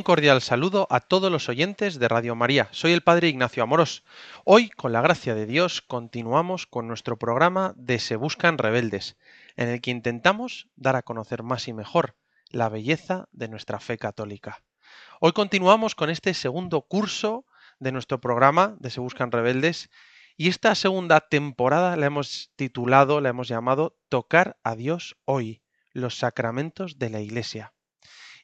Un cordial saludo a todos los oyentes de Radio María. Soy el Padre Ignacio Amorós. Hoy, con la gracia de Dios, continuamos con nuestro programa de Se Buscan Rebeldes, en el que intentamos dar a conocer más y mejor la belleza de nuestra fe católica. Hoy continuamos con este segundo curso de nuestro programa de Se Buscan Rebeldes y esta segunda temporada la hemos titulado, la hemos llamado Tocar a Dios hoy, los sacramentos de la Iglesia.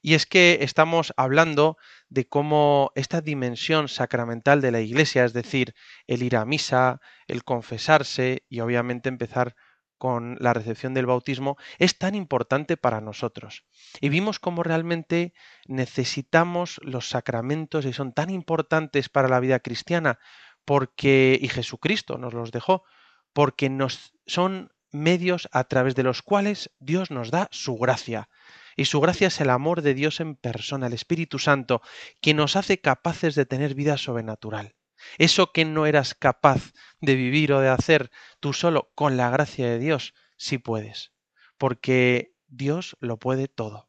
Y es que estamos hablando de cómo esta dimensión sacramental de la Iglesia, es decir, el ir a misa, el confesarse y obviamente empezar con la recepción del bautismo, es tan importante para nosotros. Y vimos cómo realmente necesitamos los sacramentos y son tan importantes para la vida cristiana, porque, y Jesucristo nos los dejó, porque nos son medios a través de los cuales Dios nos da su gracia. Y su gracia es el amor de Dios en persona, el Espíritu Santo, que nos hace capaces de tener vida sobrenatural. Eso que no eras capaz de vivir o de hacer tú solo con la gracia de Dios, sí puedes, porque Dios lo puede todo.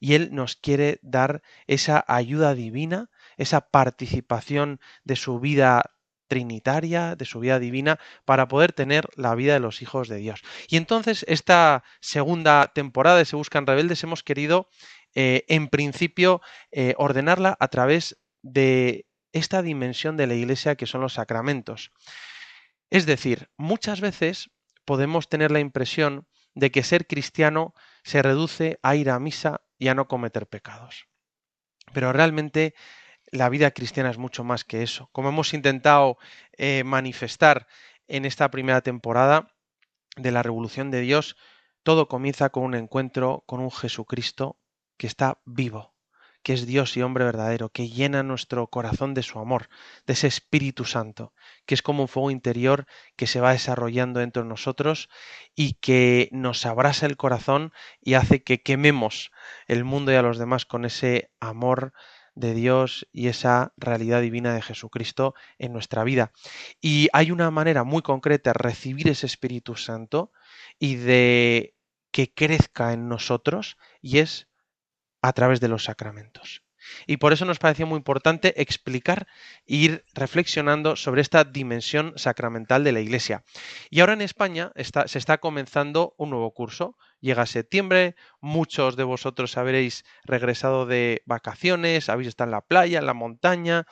Y Él nos quiere dar esa ayuda divina, esa participación de su vida trinitaria, de su vida divina, para poder tener la vida de los hijos de Dios. Y entonces, esta segunda temporada de Se Buscan Rebeldes hemos querido, eh, en principio, eh, ordenarla a través de esta dimensión de la Iglesia que son los sacramentos. Es decir, muchas veces podemos tener la impresión de que ser cristiano se reduce a ir a misa y a no cometer pecados. Pero realmente la vida cristiana es mucho más que eso. Como hemos intentado eh, manifestar en esta primera temporada de la Revolución de Dios, todo comienza con un encuentro con un Jesucristo que está vivo, que es Dios y hombre verdadero, que llena nuestro corazón de su amor, de ese Espíritu Santo, que es como un fuego interior que se va desarrollando dentro de nosotros y que nos abrasa el corazón y hace que quememos el mundo y a los demás con ese amor de Dios y esa realidad divina de Jesucristo en nuestra vida. Y hay una manera muy concreta de recibir ese Espíritu Santo y de que crezca en nosotros y es a través de los sacramentos. Y por eso nos pareció muy importante explicar e ir reflexionando sobre esta dimensión sacramental de la Iglesia. Y ahora en España se está comenzando un nuevo curso. Llega septiembre, muchos de vosotros habréis regresado de vacaciones, habéis estado en la playa, en la montaña.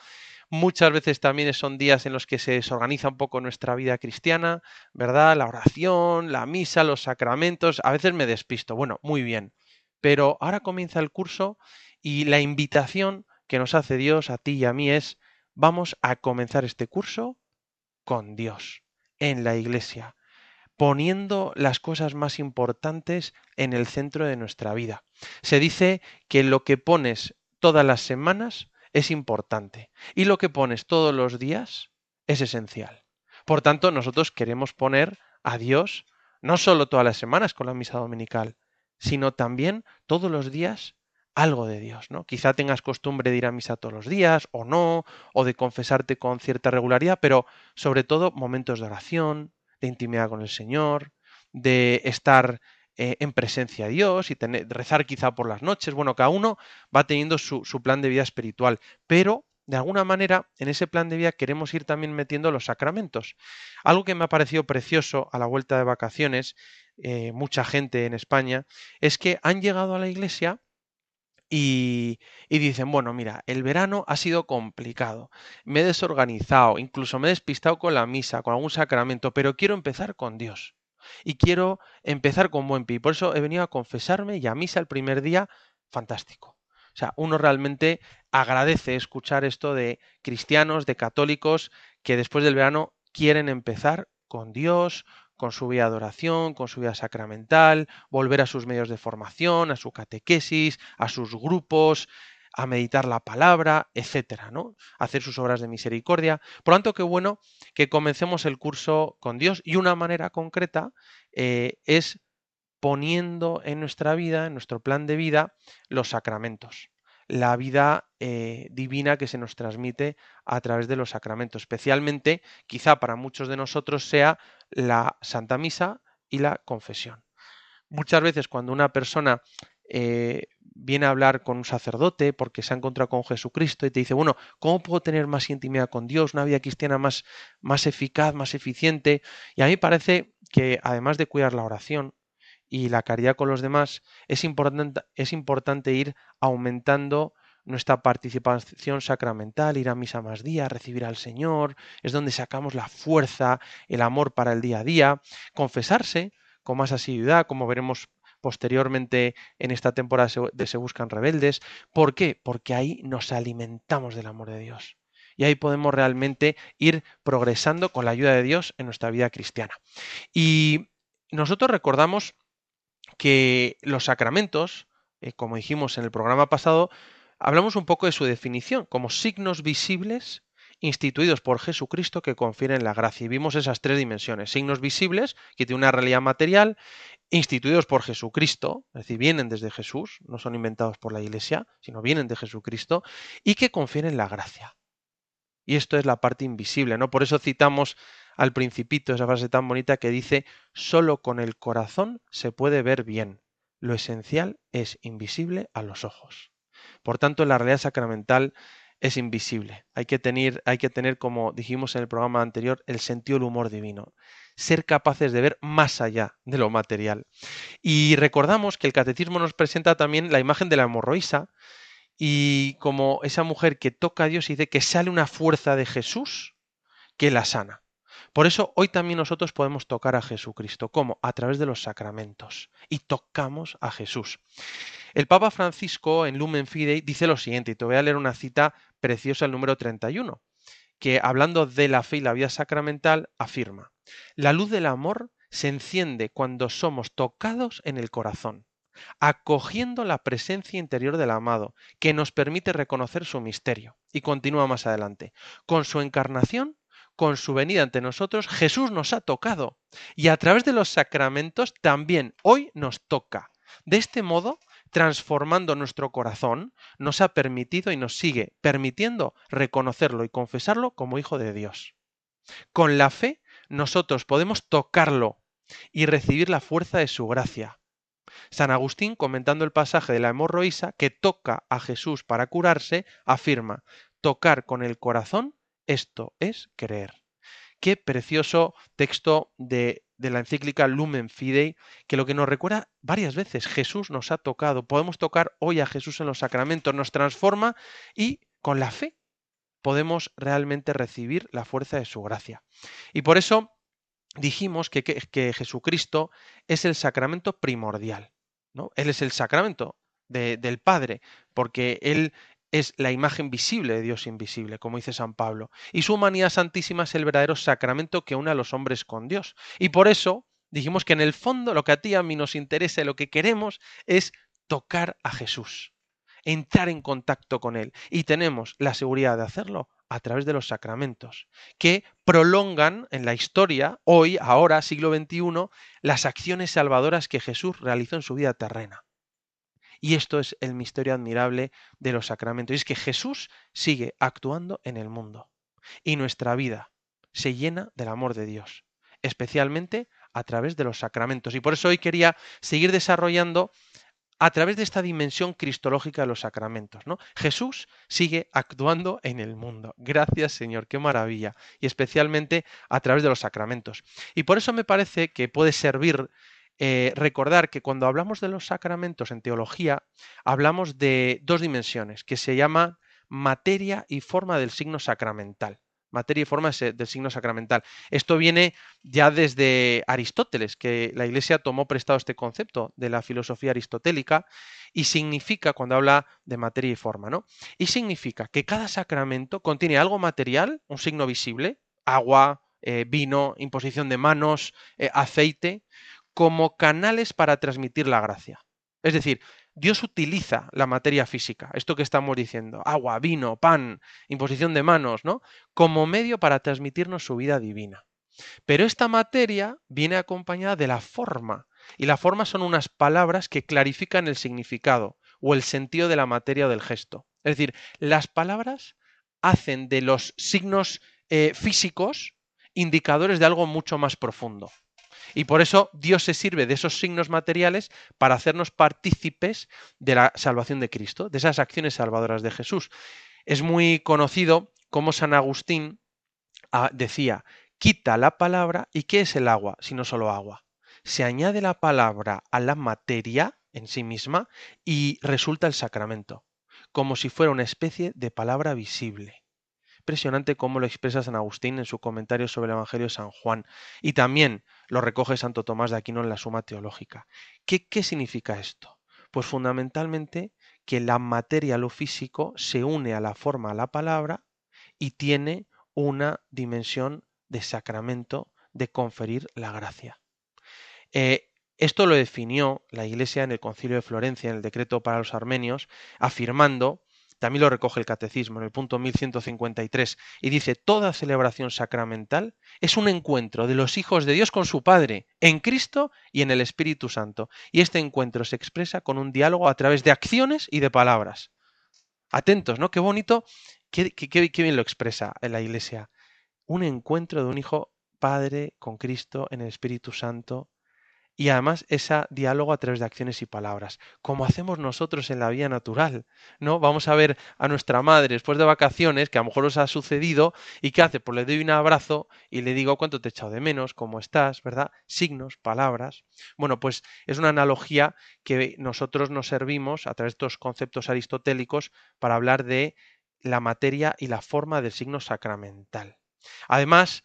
Muchas veces también son días en los que se desorganiza un poco nuestra vida cristiana, ¿verdad? La oración, la misa, los sacramentos. A veces me despisto. Bueno, muy bien. Pero ahora comienza el curso y la invitación que nos hace Dios a ti y a mí es, vamos a comenzar este curso con Dios, en la iglesia, poniendo las cosas más importantes en el centro de nuestra vida. Se dice que lo que pones todas las semanas es importante y lo que pones todos los días es esencial. Por tanto, nosotros queremos poner a Dios no solo todas las semanas con la misa dominical, sino también todos los días algo de Dios, ¿no? Quizá tengas costumbre de ir a misa todos los días o no, o de confesarte con cierta regularidad, pero sobre todo momentos de oración, de intimidad con el Señor, de estar eh, en presencia de Dios y tener, rezar quizá por las noches. Bueno, cada uno va teniendo su, su plan de vida espiritual, pero de alguna manera en ese plan de vida queremos ir también metiendo los sacramentos. Algo que me ha parecido precioso a la vuelta de vacaciones, eh, mucha gente en España, es que han llegado a la iglesia y, dicen, bueno, mira, el verano ha sido complicado, me he desorganizado, incluso me he despistado con la misa, con algún sacramento, pero quiero empezar con Dios. Y quiero empezar con buen pie. Por eso he venido a confesarme y a misa el primer día, fantástico. O sea, uno realmente agradece escuchar esto de cristianos, de católicos, que después del verano quieren empezar con Dios, con su vida de oración, con su vida sacramental, volver a sus medios de formación, a su catequesis, a sus grupos, a meditar la palabra, etcétera, ¿no? Hacer sus obras de misericordia. Por lo tanto, qué bueno que comencemos el curso con Dios y una manera concreta eh, es poniendo en nuestra vida, en nuestro plan de vida, los sacramentos la vida eh, divina que se nos transmite a través de los sacramentos. Especialmente, quizá para muchos de nosotros sea la Santa Misa y la confesión. Muchas veces cuando una persona eh, viene a hablar con un sacerdote porque se ha encontrado con Jesucristo y te dice, bueno, ¿cómo puedo tener más intimidad con Dios, una vida cristiana más, más eficaz, más eficiente? Y a mí parece que además de cuidar la oración, y la caridad con los demás, es importante, es importante ir aumentando nuestra participación sacramental, ir a misa más días, recibir al Señor, es donde sacamos la fuerza, el amor para el día a día, confesarse con más asiduidad, como veremos posteriormente en esta temporada de Se Buscan Rebeldes. ¿Por qué? Porque ahí nos alimentamos del amor de Dios. Y ahí podemos realmente ir progresando con la ayuda de Dios en nuestra vida cristiana. Y nosotros recordamos que los sacramentos, eh, como dijimos en el programa pasado, hablamos un poco de su definición como signos visibles instituidos por Jesucristo que confieren la gracia. Y vimos esas tres dimensiones. Signos visibles, que tienen una realidad material, instituidos por Jesucristo, es decir, vienen desde Jesús, no son inventados por la Iglesia, sino vienen de Jesucristo, y que confieren la gracia. Y esto es la parte invisible, ¿no? Por eso citamos al principito esa frase tan bonita que dice, solo con el corazón se puede ver bien. Lo esencial es invisible a los ojos. Por tanto, la realidad sacramental es invisible. Hay que tener, hay que tener como dijimos en el programa anterior, el sentido del humor divino. Ser capaces de ver más allá de lo material. Y recordamos que el catecismo nos presenta también la imagen de la hemorroísa y como esa mujer que toca a Dios y dice que sale una fuerza de Jesús que la sana. Por eso hoy también nosotros podemos tocar a Jesucristo. ¿Cómo? A través de los sacramentos. Y tocamos a Jesús. El Papa Francisco en Lumen Fidei dice lo siguiente, y te voy a leer una cita preciosa, el número 31, que hablando de la fe y la vida sacramental, afirma, la luz del amor se enciende cuando somos tocados en el corazón, acogiendo la presencia interior del amado, que nos permite reconocer su misterio. Y continúa más adelante, con su encarnación con su venida ante nosotros, Jesús nos ha tocado y a través de los sacramentos también hoy nos toca. De este modo, transformando nuestro corazón, nos ha permitido y nos sigue permitiendo reconocerlo y confesarlo como Hijo de Dios. Con la fe, nosotros podemos tocarlo y recibir la fuerza de su gracia. San Agustín, comentando el pasaje de la hemorroísa que toca a Jesús para curarse, afirma, tocar con el corazón esto es creer. Qué precioso texto de, de, la encíclica Lumen Fidei, que lo que nos recuerda varias veces, Jesús nos ha tocado, podemos tocar hoy a Jesús en los sacramentos, nos transforma y con la fe podemos realmente recibir la fuerza de su gracia. Y por eso dijimos que, que, Jesucristo es el sacramento primordial, ¿no? Él es el sacramento de, del Padre, porque Él es la imagen visible de Dios invisible, como dice San Pablo. Y su humanidad santísima es el verdadero sacramento que une a los hombres con Dios. Y por eso dijimos que en el fondo lo que a ti y a mí nos interesa y lo que queremos es tocar a Jesús, entrar en contacto con Él. Y tenemos la seguridad de hacerlo a través de los sacramentos, que prolongan en la historia, hoy, ahora, siglo XXI, las acciones salvadoras que Jesús realizó en su vida terrena. Y esto es el misterio admirable de los sacramentos. Y es que Jesús sigue actuando en el mundo. Y nuestra vida se llena del amor de Dios, especialmente a través de los sacramentos. Y por eso hoy quería seguir desarrollando a través de esta dimensión cristológica de los sacramentos. ¿no? Jesús sigue actuando en el mundo. Gracias Señor, qué maravilla. Y especialmente a través de los sacramentos. Y por eso me parece que puede servir eh, recordar que cuando hablamos de los sacramentos en teología, hablamos de dos dimensiones, que se llama materia y forma del signo sacramental. Materia y forma del signo sacramental. Esto viene ya desde Aristóteles, que la Iglesia tomó prestado este concepto de la filosofía aristotélica y significa, cuando habla de materia y forma, ¿no? Y significa que cada sacramento contiene algo material, un signo visible, agua, eh, vino, imposición de manos, eh, aceite, como canales para transmitir la gracia. Es decir, Dios utiliza la materia física, esto que estamos diciendo, agua, vino, pan, imposición de manos, ¿no? Como medio para transmitirnos su vida divina. Pero esta materia viene acompañada de la forma, y la forma son unas palabras que clarifican el significado o el sentido de la materia o del gesto. Es decir, las palabras hacen de los signos eh, físicos indicadores de algo mucho más profundo. Y por eso Dios se sirve de esos signos materiales para hacernos partícipes de la salvación de Cristo, de esas acciones salvadoras de Jesús. Es muy conocido cómo San Agustín ah, decía, quita la palabra y ¿qué es el agua? Si no solo agua. Se añade la palabra a la materia en sí misma y resulta el sacramento, como si fuera una especie de palabra visible impresionante cómo lo expresa San Agustín en su comentario sobre el Evangelio de San Juan y también lo recoge Santo Tomás de Aquino en la Suma Teológica. ¿Qué, significa esto? Pues fundamentalmente que la materia, lo físico, se une a la forma, a la palabra y tiene una dimensión de sacramento de conferir la gracia. Eh, esto lo definió la Iglesia en el Concilio de Florencia, en el decreto para los armenios, afirmando también lo recoge el Catecismo en el punto 1153 y dice, toda celebración sacramental es un encuentro de los hijos de Dios con su Padre, en Cristo y en el Espíritu Santo. Y este encuentro se expresa con un diálogo a través de acciones y de palabras. Atentos, ¿no? Qué bonito, qué, qué, qué bien lo expresa en la Iglesia. Un encuentro de un hijo Padre con Cristo en el Espíritu Santo y además ese diálogo a través de acciones y palabras, como hacemos nosotros en la vida natural, ¿no? Vamos a ver a nuestra madre después de vacaciones, que a lo mejor os ha sucedido, y ¿qué hace? Pues le doy un abrazo y le digo cuánto te he echado de menos, cómo estás, ¿verdad? Signos, palabras. Bueno, pues es una analogía que nosotros nos servimos a través de estos conceptos aristotélicos para hablar de la materia y la forma del signo sacramental. Además,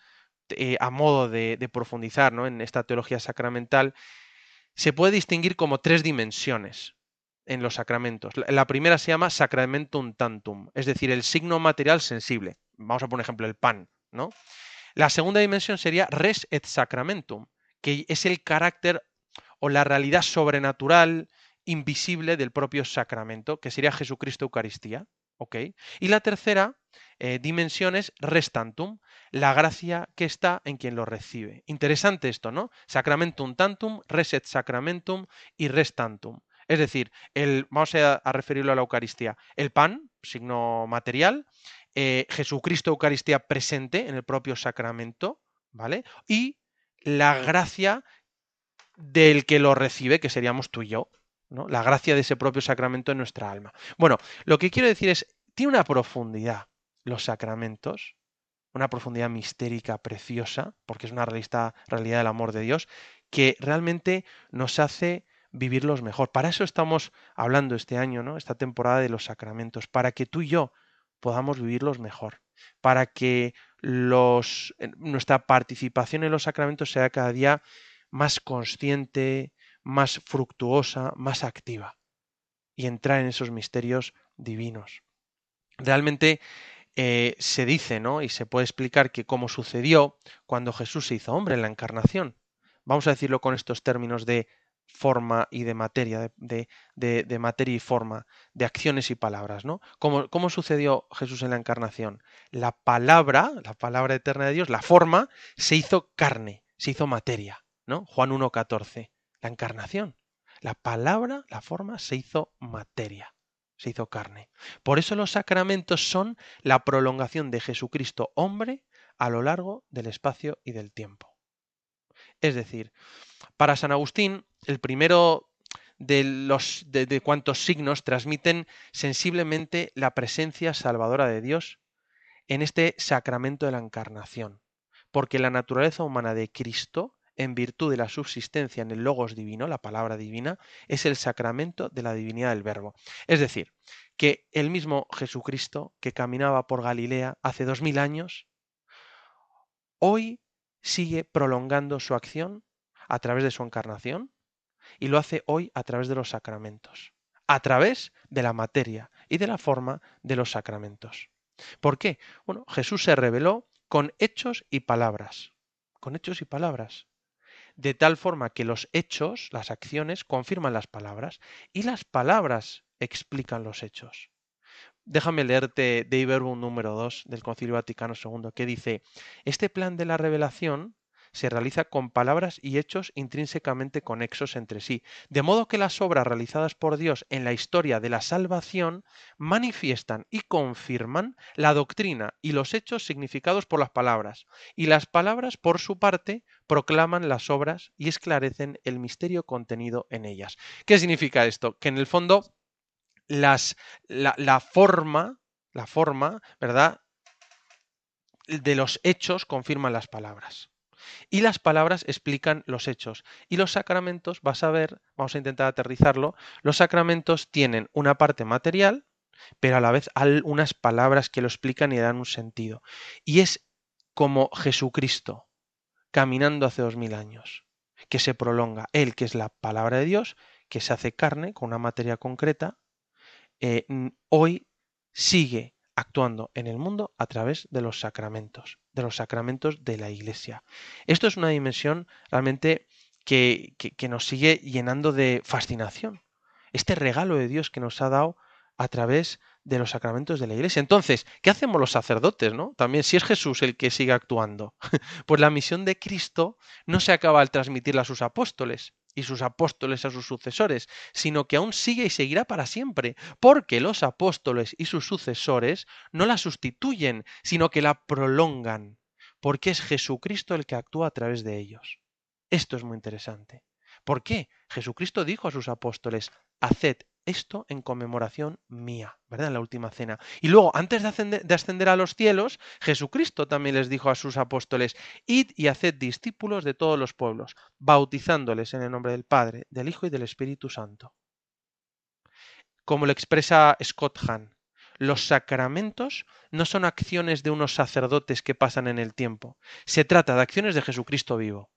eh, a modo de, profundizar ¿no? en esta teología sacramental, se puede distinguir como tres dimensiones en los sacramentos. La, primera se llama sacramentum tantum, es decir, el signo material sensible. Vamos a poner ejemplo el pan, ¿no? La segunda dimensión sería res et sacramentum, que es el carácter o la realidad sobrenatural, invisible del propio sacramento, que sería Jesucristo Eucaristía. Y la tercera eh, dimensión es restantum, la gracia que está en quien lo recibe. Interesante esto, ¿no? Sacramentum tantum, reset sacramentum y restantum. Es decir, el, vamos a, a referirlo a la Eucaristía. El pan, signo material, eh, Jesucristo Eucaristía presente en el propio sacramento, ¿vale? Y la gracia del que lo recibe, que seríamos tú y yo, ¿no? La gracia de ese propio sacramento en nuestra alma. Bueno, lo que quiero decir es, tiene una profundidad los sacramentos, una profundidad mistérica preciosa, porque es una realista, realidad del amor de Dios, que realmente nos hace vivirlos mejor. Para eso estamos hablando este año, ¿no? Esta temporada de los sacramentos, para que tú y yo podamos vivirlos mejor, para que los, nuestra participación en los sacramentos sea cada día más consciente, más fructuosa, más activa y entrar en esos misterios divinos. Realmente eh, se dice, ¿no? Y se puede explicar que como sucedió cuando Jesús se hizo hombre en la encarnación. Vamos a decirlo con estos términos de forma y de materia, de, de, de materia y forma, de acciones y palabras, ¿no? ¿Cómo, ¿Cómo sucedió Jesús en la encarnación? La palabra, la palabra eterna de Dios, la forma, se hizo carne, se hizo materia, ¿no? Juan 1.14, la encarnación. La palabra, la forma, se hizo materia, se hizo carne. Por eso los sacramentos son la prolongación de Jesucristo hombre a lo largo del espacio y del tiempo. Es decir, para San Agustín, el primero de, los, de, de cuantos signos transmiten sensiblemente la presencia salvadora de Dios en este sacramento de la encarnación, porque la naturaleza humana de Cristo, en virtud de la subsistencia en el logos divino, la palabra divina, es el sacramento de la divinidad del verbo. Es decir, que el mismo Jesucristo que caminaba por Galilea hace dos mil años, hoy sigue prolongando su acción a través de su encarnación y lo hace hoy a través de los sacramentos, a través de la materia y de la forma de los sacramentos. ¿Por qué? Bueno, Jesús se reveló con hechos y palabras. Con hechos y palabras. De tal forma que los hechos, las acciones, confirman las palabras y las palabras explican los hechos. Déjame leerte Dei Verbum número 2 del Concilio Vaticano II, que dice, este plan de la revelación se realiza con palabras y hechos intrínsecamente conexos entre sí, de modo que las obras realizadas por Dios en la historia de la salvación manifiestan y confirman la doctrina y los hechos significados por las palabras, y las palabras, por su parte, proclaman las obras y esclarecen el misterio contenido en ellas. ¿Qué significa esto? Que en el fondo las, la, la forma, la forma, ¿verdad? De los hechos confirman las palabras. Y las palabras explican los hechos. Y los sacramentos, vas a ver, vamos a intentar aterrizarlo, los sacramentos tienen una parte material, pero a la vez unas palabras que lo explican y dan un sentido. Y es como Jesucristo caminando hace dos mil años, que se prolonga. Él, que es la palabra de Dios, que se hace carne con una materia concreta, eh, hoy sigue actuando en el mundo a través de los sacramentos, de los sacramentos de la Iglesia. Esto es una dimensión realmente que, nos sigue llenando de fascinación. Este regalo de Dios que nos ha dado a través de los sacramentos de la Iglesia. Entonces, ¿qué hacemos los sacerdotes, no? También, si es Jesús el que sigue actuando, pues la misión de Cristo no se acaba al transmitirla a sus apóstoles, y sus apóstoles a sus sucesores, sino que aún sigue y seguirá para siempre, porque los apóstoles y sus sucesores no la sustituyen, sino que la prolongan, porque es Jesucristo el que actúa a través de ellos. Esto es muy interesante. ¿Por qué? Jesucristo dijo a sus apóstoles, haced esto en conmemoración mía, ¿verdad? En la última cena. Y luego, antes de ascender, de ascender, a los cielos, Jesucristo también les dijo a sus apóstoles, id y haced discípulos de todos los pueblos, bautizándoles en el nombre del Padre, del Hijo y del Espíritu Santo. Como lo expresa Scott Hahn, los sacramentos no son acciones de unos sacerdotes que pasan en el tiempo, se trata de acciones de Jesucristo vivo.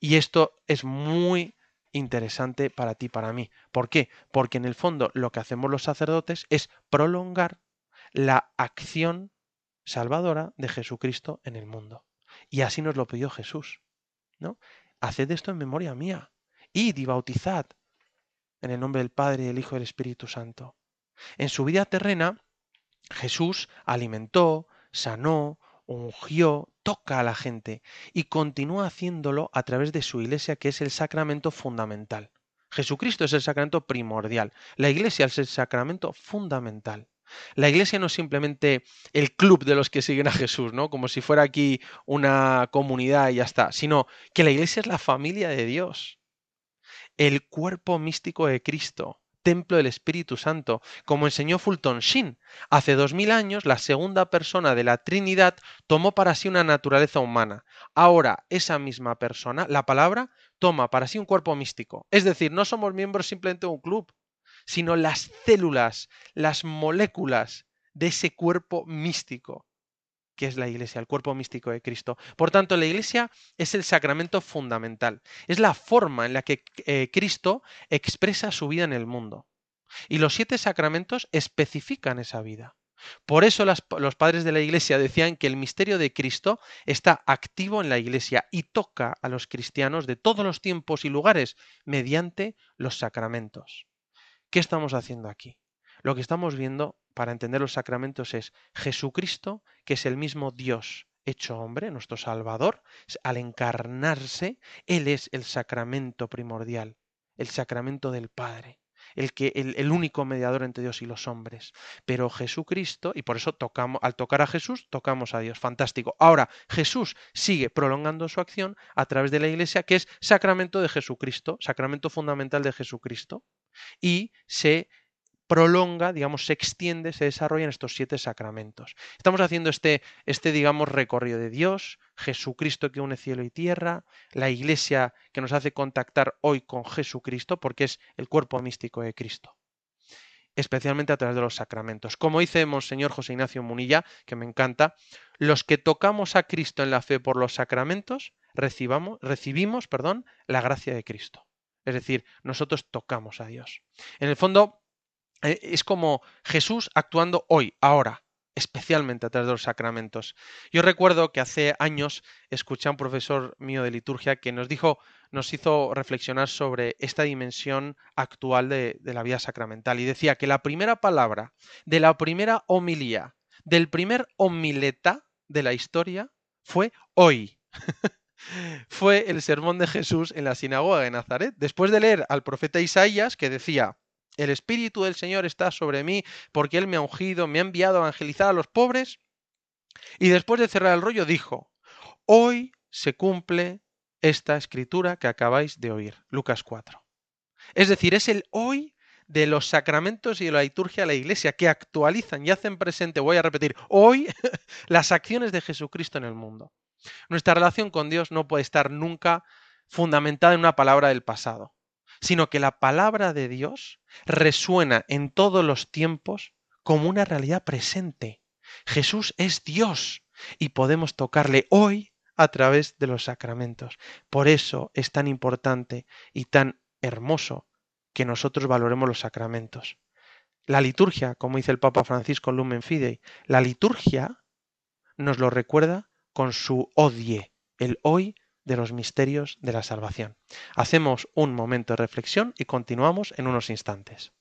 Y esto es muy interesante para ti, para mí. ¿Por qué? Porque en el fondo lo que hacemos los sacerdotes es prolongar la acción salvadora de Jesucristo en el mundo. Y así nos lo pidió Jesús. ¿no? Haced esto en memoria mía. Id y bautizad en el nombre del Padre, del Hijo y del Espíritu Santo. En su vida terrena, Jesús alimentó, sanó, ungió, toca a la gente y continúa haciéndolo a través de su iglesia, que es el sacramento fundamental. Jesucristo es el sacramento primordial, la iglesia es el sacramento fundamental. La iglesia no es simplemente el club de los que siguen a Jesús, ¿no? Como si fuera aquí una comunidad y ya está, sino que la iglesia es la familia de Dios, el cuerpo místico de Cristo, templo del Espíritu Santo, como enseñó Fulton Sheen. Hace dos mil años, la segunda persona de la Trinidad tomó para sí una naturaleza humana. Ahora, esa misma persona, la palabra, toma para sí un cuerpo místico. Es decir, no somos miembros simplemente de un club, sino las células, las moléculas de ese cuerpo místico que es la iglesia, el cuerpo místico de Cristo. Por tanto, la iglesia es el sacramento fundamental, es la forma en la que eh, Cristo expresa su vida en el mundo. Y los siete sacramentos especifican esa vida. Por eso los padres de la iglesia decían que el misterio de Cristo está activo en la iglesia y toca a los cristianos de todos los tiempos y lugares mediante los sacramentos. ¿Qué estamos haciendo aquí? Lo que estamos viendo para entender los sacramentos es Jesucristo, que es el mismo Dios hecho hombre, nuestro Salvador, al encarnarse, Él es el sacramento primordial, el sacramento del Padre, el, que, el, el, único mediador entre Dios y los hombres. Pero Jesucristo, y por eso tocamos, al tocar a Jesús, tocamos a Dios. Fantástico. Ahora, Jesús sigue prolongando su acción a través de la Iglesia, que es sacramento de Jesucristo, sacramento fundamental de Jesucristo, y se prolonga, digamos, se extiende, se desarrolla en estos siete sacramentos. Estamos haciendo este, este, digamos, recorrido de Dios, Jesucristo que une cielo y tierra, la iglesia que nos hace contactar hoy con Jesucristo, porque es el cuerpo místico de Cristo. Especialmente a través de los sacramentos. Como dice Monseñor José Ignacio Munilla, que me encanta, los que tocamos a Cristo en la fe por los sacramentos, recibamos, recibimos perdón, la gracia de Cristo. Es decir, nosotros tocamos a Dios. En el fondo, es como Jesús actuando hoy, ahora. especialmente a través de los sacramentos. Yo recuerdo que hace años escuché a un profesor mío de liturgia que nos dijo, nos hizo reflexionar sobre esta dimensión actual de, de la vida sacramental y decía que la primera palabra de la primera homilía, del primer homileta de la historia fue hoy. fue el sermón de Jesús en la sinagoga de Nazaret, después de leer al profeta Isaías que decía, el Espíritu del Señor está sobre mí porque Él me ha ungido, me ha enviado a evangelizar a los pobres. Y después de cerrar el rollo dijo, hoy se cumple esta escritura que acabáis de oír, Lucas 4. Es decir, es el hoy de los sacramentos y de la liturgia de la Iglesia que actualizan y hacen presente, voy a repetir, hoy las acciones de Jesucristo en el mundo. Nuestra relación con Dios no puede estar nunca fundamentada en una palabra del pasado, sino que la palabra de Dios resuena en todos los tiempos como una realidad presente. Jesús es Dios y podemos tocarle hoy a través de los sacramentos. Por eso es tan importante y tan hermoso que nosotros valoremos los sacramentos. La liturgia, como dice el Papa Francisco en Lumen Fidei, la liturgia nos lo recuerda con su odie, el hoy de los misterios de la salvación. Hacemos un momento de reflexión y continuamos en unos instantes.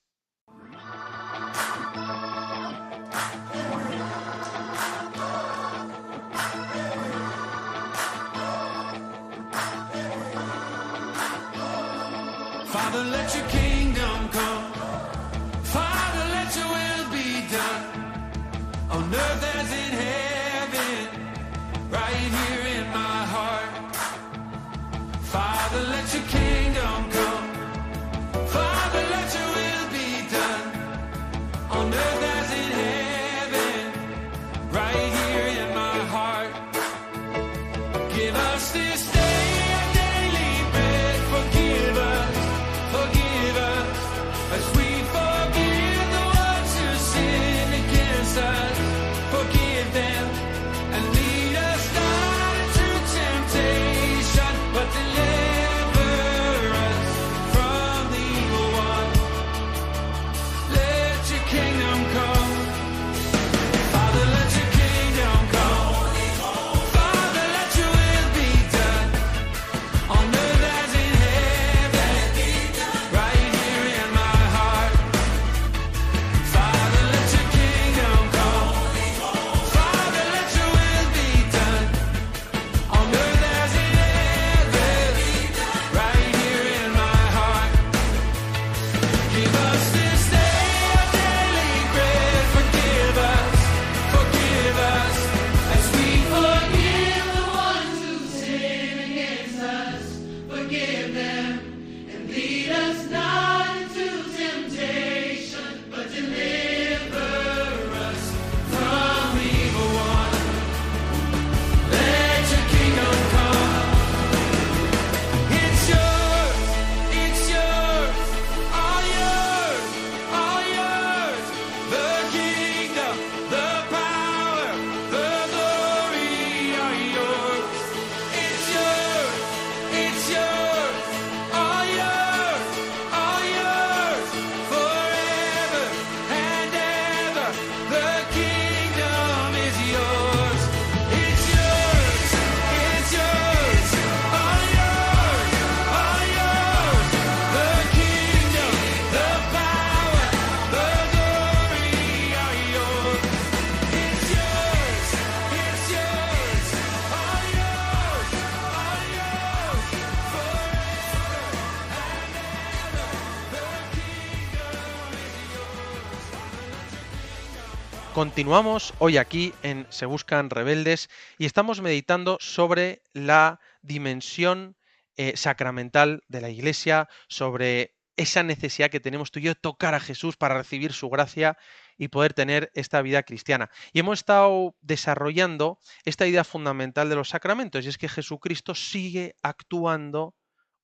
Continuamos hoy aquí en Se Buscan Rebeldes y estamos meditando sobre la dimensión eh, sacramental de la Iglesia, sobre esa necesidad que tenemos tú y yo de tocar a Jesús para recibir su gracia y poder tener esta vida cristiana. Y hemos estado desarrollando esta idea fundamental de los sacramentos y es que Jesucristo sigue actuando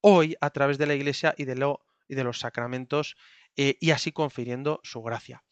hoy a través de la Iglesia y de, los sacramentos eh, y así confiriendo su gracia.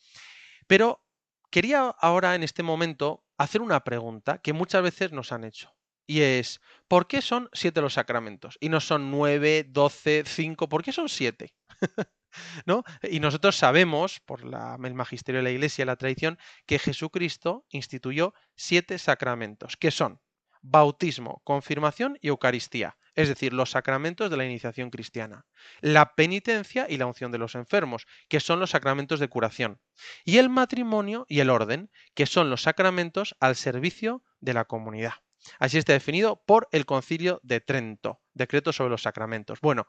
Pero quería ahora en este momento hacer una pregunta que muchas veces nos han hecho. Y es, ¿por qué son siete los sacramentos? Y no son nueve, doce, cinco, ¿por qué son siete? ¿no? Y nosotros sabemos, por el magisterio de la Iglesia y la tradición, que Jesucristo instituyó siete sacramentos, que son bautismo, confirmación y Eucaristía, es decir, los sacramentos de la iniciación cristiana, la penitencia y la unción de los enfermos, que son los sacramentos de curación, y el matrimonio y el orden, que son los sacramentos al servicio de la comunidad. Así está definido por el Concilio de Trento, decreto sobre los sacramentos. Bueno,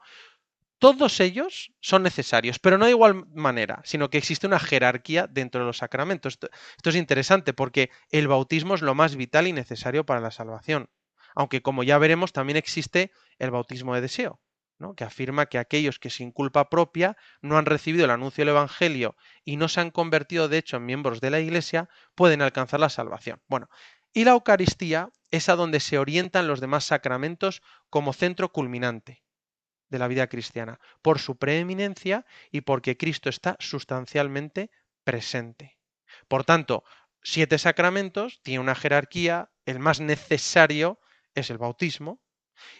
todos ellos son necesarios, pero no de igual manera, sino que existe una jerarquía dentro de los sacramentos. Esto, es interesante porque el bautismo es lo más vital y necesario para la salvación. Aunque como ya veremos, también existe el bautismo de deseo, ¿no? que afirma que aquellos que sin culpa propia no han recibido el anuncio del Evangelio y no se han convertido de hecho en miembros de la Iglesia, pueden alcanzar la salvación. Bueno, y la Eucaristía es a donde se orientan los demás sacramentos como centro culminante de la vida cristiana, por su preeminencia y porque Cristo está sustancialmente presente. Por tanto, siete sacramentos, tiene una jerarquía, el más necesario es el bautismo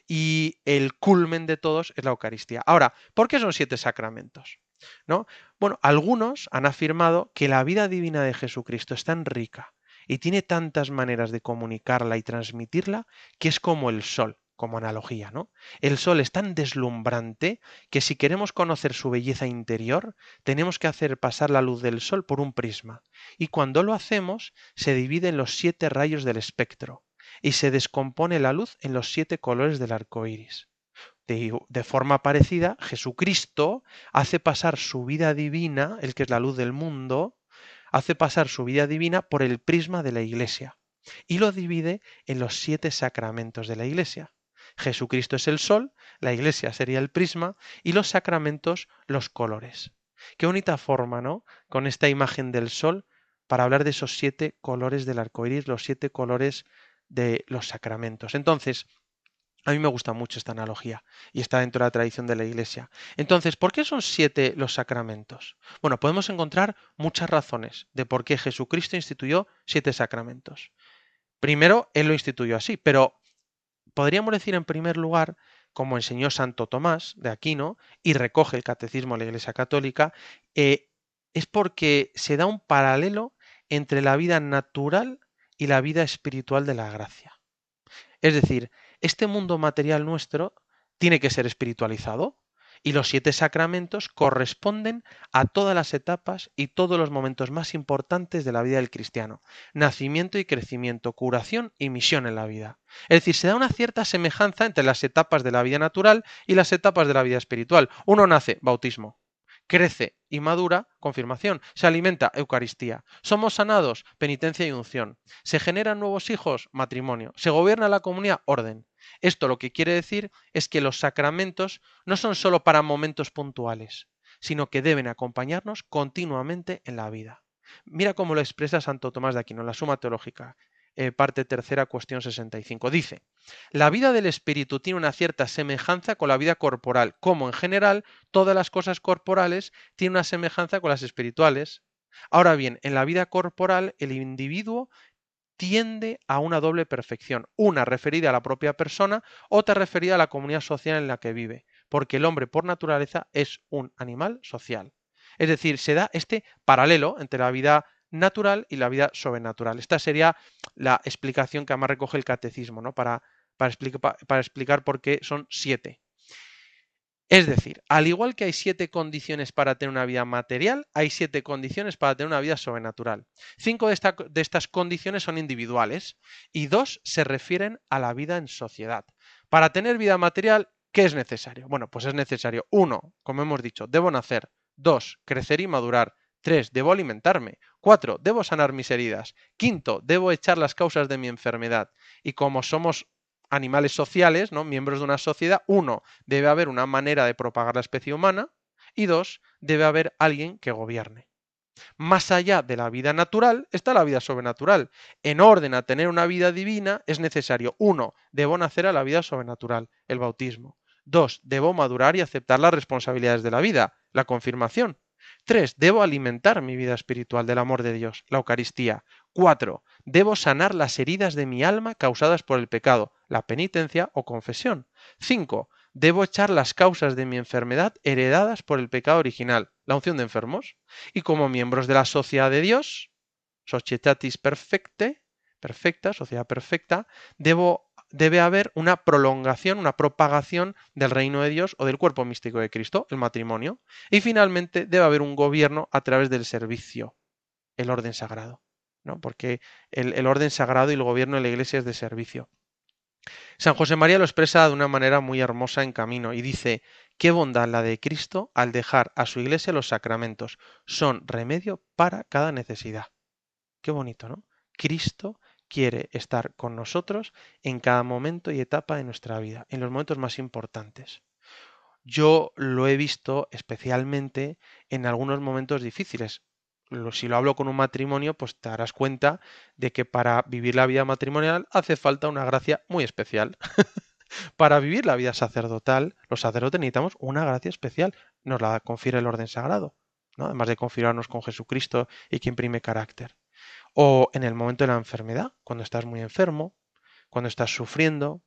y el culmen de todos es la Eucaristía. Ahora, ¿por qué son siete sacramentos? ¿No? Bueno, algunos han afirmado que la vida divina de Jesucristo es tan rica y tiene tantas maneras de comunicarla y transmitirla que es como el sol, como analogía, ¿no? El sol es tan deslumbrante que si queremos conocer su belleza interior, tenemos que hacer pasar la luz del sol por un prisma. Y cuando lo hacemos, se divide en los siete rayos del espectro y se descompone la luz en los siete colores del arco iris. De, de forma parecida, Jesucristo hace pasar su vida divina, el que es la luz del mundo, hace pasar su vida divina por el prisma de la Iglesia y lo divide en los siete sacramentos de la Iglesia. Jesucristo es el sol, la Iglesia sería el prisma y los sacramentos los colores. Qué bonita forma, ¿no? Con esta imagen del sol para hablar de esos siete colores del arco iris, los siete colores de los sacramentos. Entonces, a mí me gusta mucho esta analogía y está dentro de la tradición de la Iglesia. Entonces, ¿por qué son siete los sacramentos? Bueno, podemos encontrar muchas razones de por qué Jesucristo instituyó siete sacramentos. Primero, Él lo instituyó así, pero podríamos decir en primer lugar, como enseñó Santo Tomás de Aquino y recoge el Catecismo de la Iglesia Católica, eh, es porque se da un paralelo entre la vida natural y la vida espiritual de la gracia. Es decir, este mundo material nuestro tiene que ser espiritualizado y los siete sacramentos corresponden a todas las etapas y todos los momentos más importantes de la vida del cristiano. Nacimiento y crecimiento, curación y misión en la vida. Es decir, se da una cierta semejanza entre las etapas de la vida natural y las etapas de la vida espiritual. Uno nace, bautismo. Crece y madura, confirmación. Se alimenta, Eucaristía. Somos sanados, penitencia y unción. Se generan nuevos hijos, matrimonio. Se gobierna la comunidad, orden. Esto lo que quiere decir es que los sacramentos no son solo para momentos puntuales, sino que deben acompañarnos continuamente en la vida. Mira cómo lo expresa Santo Tomás de Aquino en la Suma Teológica, eh, parte tercera, cuestión 65. Dice, la vida del espíritu tiene una cierta semejanza con la vida corporal, como en general todas las cosas corporales tienen una semejanza con las espirituales. Ahora bien, en la vida corporal el individuo tiende a una doble perfección, una referida a la propia persona, otra referida a la comunidad social en la que vive, porque el hombre por naturaleza es un animal social. Es decir, se da este paralelo entre la vida natural y la vida sobrenatural. Esta sería la explicación que además recoge el catecismo, ¿no? Para, para, para explicar por qué son siete. Es decir, al igual que hay siete condiciones para tener una vida material, hay siete condiciones para tener una vida sobrenatural. Cinco de, de estas condiciones son individuales y dos se refieren a la vida en sociedad. Para tener vida material, ¿qué es necesario? Bueno, pues es necesario, uno, como hemos dicho, debo nacer. Dos, crecer y madurar. Tres, debo alimentarme. Cuatro, debo sanar mis heridas. Quinto, debo echar las causas de mi enfermedad. Y como somos animales sociales, ¿no? miembros de una sociedad, uno, debe haber una manera de propagar la especie humana. Y dos, debe haber alguien que gobierne. Más allá de la vida natural está la vida sobrenatural. En orden a tener una vida divina es necesario, uno, debo nacer a la vida sobrenatural, el bautismo. Dos, debo madurar y aceptar las responsabilidades de la vida, la confirmación. Tres, debo alimentar mi vida espiritual del amor de Dios, la Eucaristía. Cuatro, debo sanar las heridas de mi alma causadas por el pecado, la penitencia o confesión. Cinco, debo echar las causas de mi enfermedad heredadas por el pecado original, la unción de enfermos. Y como miembros de la sociedad de Dios, societatis perfecte, perfecta, sociedad perfecta, debo, debe haber una prolongación, una propagación del reino de Dios o del cuerpo místico de Cristo, el matrimonio. Y finalmente debe haber un gobierno a través del servicio, el orden sagrado. ¿no? Porque el, el orden sagrado y el gobierno de la iglesia es de servicio. San José María lo expresa de una manera muy hermosa en camino y dice, qué bondad la de Cristo al dejar a su iglesia los sacramentos, son remedio para cada necesidad. Qué bonito, ¿no? Cristo quiere estar con nosotros en cada momento y etapa de nuestra vida, en los momentos más importantes. Yo lo he visto especialmente en algunos momentos difíciles. Si lo hablo con un matrimonio, pues te darás cuenta de que para vivir la vida matrimonial hace falta una gracia muy especial. Para vivir la vida sacerdotal, los sacerdotes necesitamos una gracia especial. Nos la confiere el orden sagrado, ¿no? Además de configurarnos con Jesucristo y que imprime carácter. O en el momento de la enfermedad, cuando estás muy enfermo, cuando estás sufriendo,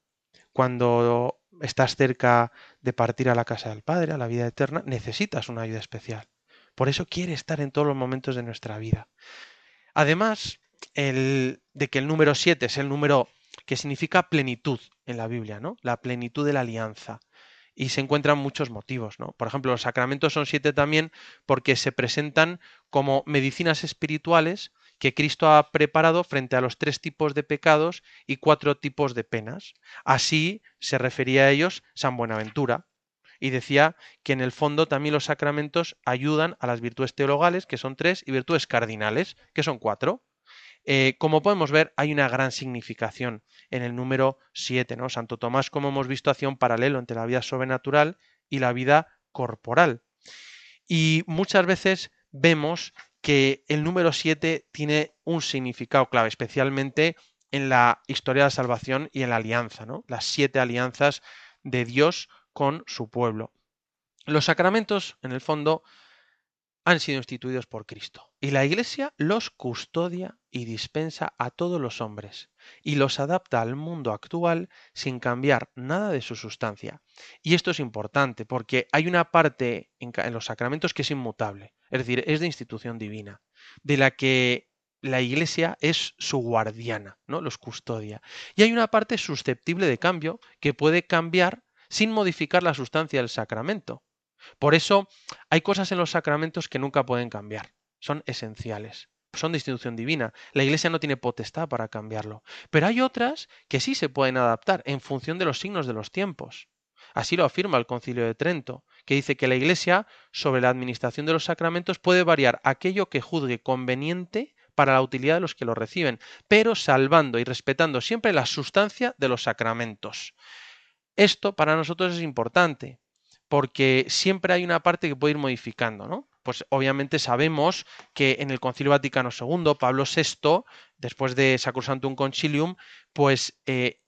cuando estás cerca de partir a la casa del Padre, a la vida eterna, necesitas una ayuda especial. Por eso quiere estar en todos los momentos de nuestra vida. Además, el, de que el número 7 es el número que significa plenitud en la Biblia, ¿no? La plenitud de la alianza. Y se encuentran muchos motivos, ¿no? Por ejemplo, los sacramentos son siete también porque se presentan como medicinas espirituales que Cristo ha preparado frente a los tres tipos de pecados y cuatro tipos de penas. Así se refería a ellos San Buenaventura. Y decía que en el fondo también los sacramentos ayudan a las virtudes teologales, que son tres, y virtudes cardinales, que son cuatro. Eh, como podemos ver, hay una gran significación en el número 7, ¿no? Santo Tomás, como hemos visto, hacía un paralelo entre la vida sobrenatural y la vida corporal. Y muchas veces vemos que el número 7 tiene un significado clave, especialmente en la historia de la salvación y en la alianza, ¿no? Las siete alianzas de Dios con su pueblo. Los sacramentos, en el fondo, han sido instituidos por Cristo. Y la Iglesia los custodia y dispensa a todos los hombres y los adapta al mundo actual sin cambiar nada de su sustancia. Y esto es importante porque hay una parte en, los sacramentos que es inmutable, es decir, es de institución divina, de la que la Iglesia es su guardiana, ¿no? Los custodia. Y hay una parte susceptible de cambio que puede cambiar sin modificar la sustancia del sacramento. Por eso hay cosas en los sacramentos que nunca pueden cambiar, son esenciales, son de institución divina. La Iglesia no tiene potestad para cambiarlo, pero hay otras que sí se pueden adaptar en función de los signos de los tiempos. Así lo afirma el Concilio de Trento, que dice que la Iglesia, sobre la administración de los sacramentos, puede variar aquello que juzgue conveniente para la utilidad de los que lo reciben, pero salvando y respetando siempre la sustancia de los sacramentos. Esto para nosotros es importante, porque siempre hay una parte que puede ir modificando, ¿no? Pues obviamente sabemos que en el Concilio Vaticano II, Pablo VI, después de Sacrosantum Concilium, pues eh,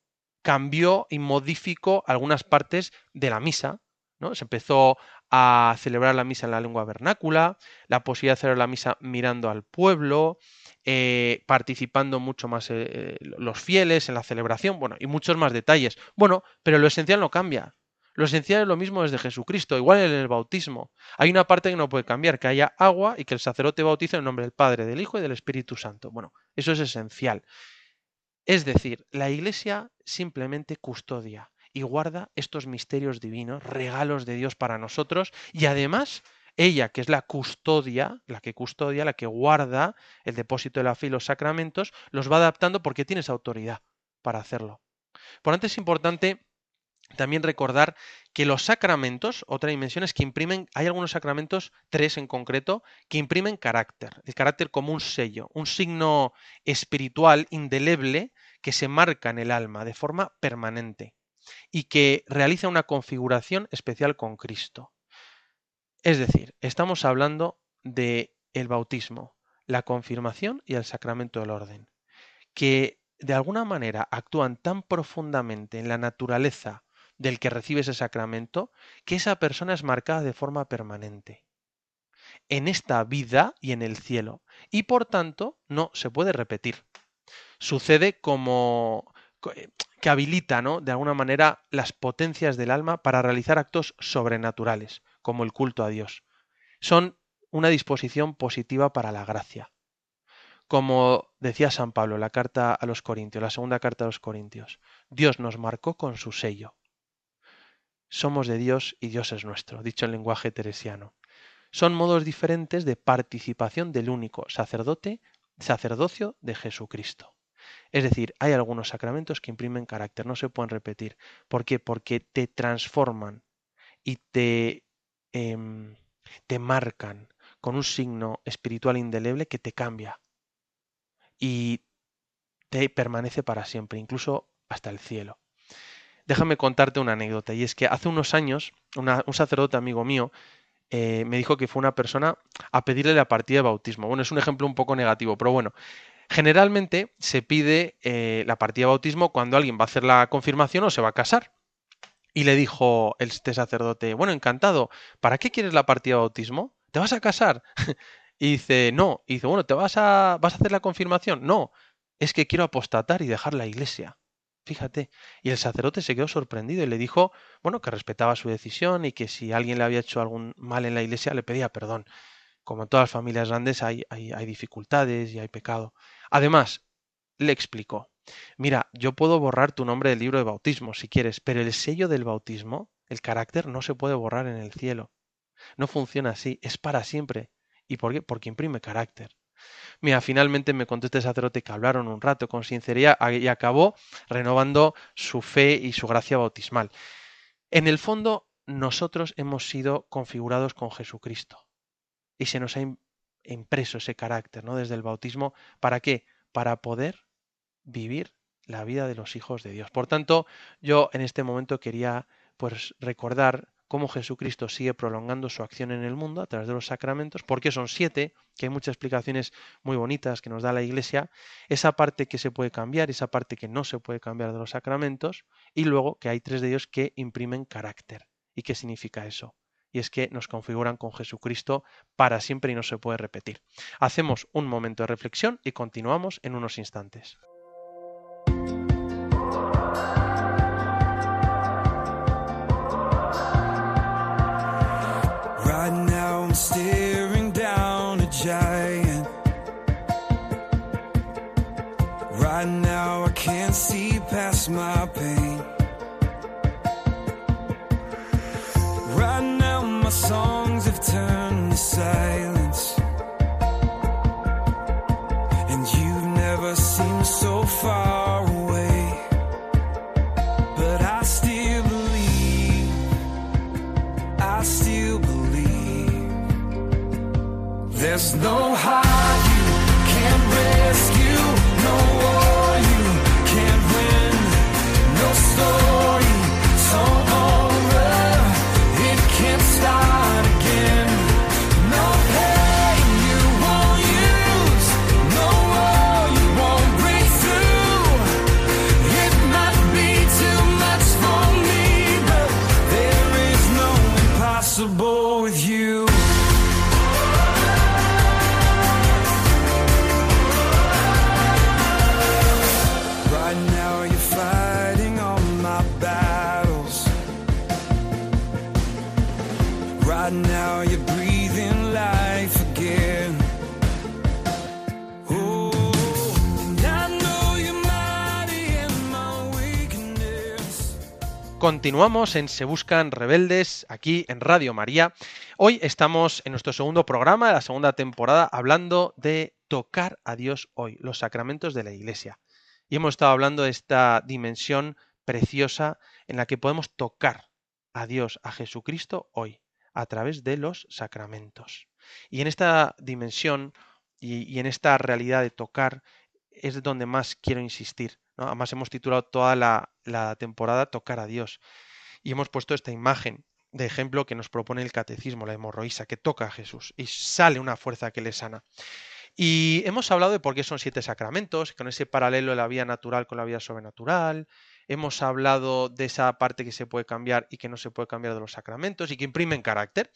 cambió y modificó algunas partes de la misa, ¿no? Se empezó a celebrar la misa en la lengua vernácula, la posibilidad de celebrar la misa mirando al pueblo, eh, participando mucho más eh, los fieles en la celebración, bueno, y muchos más detalles. Bueno, pero lo esencial no cambia. Lo esencial es lo mismo desde Jesucristo, igual en el bautismo. Hay una parte que no puede cambiar, que haya agua y que el sacerdote bautice en nombre del Padre, del Hijo y del Espíritu Santo. Bueno, eso es esencial. Es decir, la Iglesia simplemente custodia y guarda estos misterios divinos, regalos de Dios para nosotros, y además ella, que es la custodia, la que custodia, la que guarda el depósito de la fe y los sacramentos, los va adaptando porque tiene esa autoridad para hacerlo. Por tanto, es importante también recordar que los sacramentos, otra dimensión es que imprimen, hay algunos sacramentos, tres en concreto, que imprimen carácter, el carácter como un sello, un signo espiritual indeleble que se marca en el alma de forma permanente y que realiza una configuración especial con Cristo. Es decir, estamos hablando de el bautismo, la confirmación y el sacramento del orden, que de alguna manera actúan tan profundamente en la naturaleza del que recibe ese sacramento que esa persona es marcada de forma permanente en esta vida y en el cielo y por tanto no se puede repetir. Sucede como co- eh, que habilita, ¿no? De alguna manera las potencias del alma para realizar actos sobrenaturales, como el culto a Dios. Son una disposición positiva para la gracia. Como decía San Pablo en la carta a los Corintios, la segunda carta a los Corintios, Dios nos marcó con su sello. Somos de Dios y Dios es nuestro, dicho en lenguaje teresiano. Son modos diferentes de participación del único sacerdote, sacerdocio de Jesucristo. Es decir, hay algunos sacramentos que imprimen carácter, no se pueden repetir. ¿Por qué? Porque te transforman y te, em, te marcan con un signo espiritual indeleble que te cambia y te permanece para siempre, incluso hasta el cielo. Déjame contarte una anécdota, y es que hace unos años un sacerdote amigo mío eh, me dijo que fue una persona a pedirle la partida de bautismo. Bueno, es un ejemplo un poco negativo, pero bueno, generalmente se pide eh, la partida de bautismo cuando alguien va a hacer la confirmación o se va a casar. Y le dijo este sacerdote, bueno, encantado, ¿para qué quieres la partida de bautismo? ¿Te vas a casar? Y dice, no. Y dice, bueno, ¿te vas a, vas a hacer la confirmación? No, es que quiero apostatar y dejar la iglesia. Fíjate. Y el sacerdote se quedó sorprendido y le dijo, bueno, que respetaba su decisión y que si alguien le había hecho algún mal en la iglesia le pedía perdón. Como en todas las familias grandes hay, hay, hay dificultades y hay pecado. Además, le explicó, mira, yo puedo borrar tu nombre del libro de bautismo si quieres, pero el sello del bautismo, el carácter, no se puede borrar en el cielo. No funciona así, es para siempre. ¿Y por qué? Porque imprime carácter. Mira, finalmente me contó este sacerdote que hablaron un rato con sinceridad y acabó renovando su fe y su gracia bautismal. En el fondo, nosotros hemos sido configurados con Jesucristo y se nos ha im- impreso ese carácter, ¿no? Desde el bautismo, ¿para qué? Para poder vivir la vida de los hijos de Dios. Por tanto, yo en este momento quería pues recordar cómo Jesucristo sigue prolongando su acción en el mundo a través de los sacramentos, porque son siete, que hay muchas explicaciones muy bonitas que nos da la Iglesia, esa parte que se puede cambiar, esa parte que no se puede cambiar de los sacramentos, y luego que hay tres de ellos que imprimen carácter. ¿Y qué significa eso? Y es que nos configuran con Jesucristo para siempre y no se puede repetir. Hacemos un momento de reflexión y continuamos en unos instantes. Continuamos en Se Buscan Rebeldes, aquí en Radio María. Hoy estamos en nuestro segundo programa de la segunda temporada hablando de tocar a Dios hoy, los sacramentos de la Iglesia. Y hemos estado hablando de esta dimensión preciosa en la que podemos tocar a Dios, a Jesucristo hoy, a través de los sacramentos. Y en esta dimensión y, y en esta realidad de tocar es donde más quiero insistir. Además hemos titulado toda la, la temporada Tocar a Dios. Y hemos puesto esta imagen de ejemplo que nos propone el catecismo, la hemorroísa, que toca a Jesús y sale una fuerza que le sana. Y hemos hablado de por qué son siete sacramentos, con ese paralelo de la vida natural con la vida sobrenatural. Hemos hablado de esa parte que se puede cambiar y que no se puede cambiar de los sacramentos y que imprimen carácter.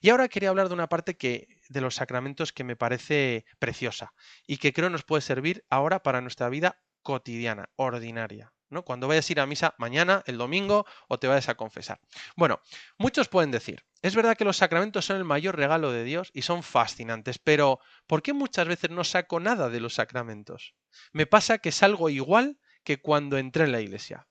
Y ahora quería hablar de una parte que, de los sacramentos que me parece preciosa y que creo nos puede servir ahora para nuestra vida cotidiana, ordinaria. ¿no? Cuando vayas a ir a misa mañana, el domingo, o te vayas a confesar. Bueno, muchos pueden decir, es verdad que los sacramentos son el mayor regalo de Dios y son fascinantes, pero ¿por qué muchas veces no saco nada de los sacramentos? Me pasa que salgo igual que cuando entré en la iglesia.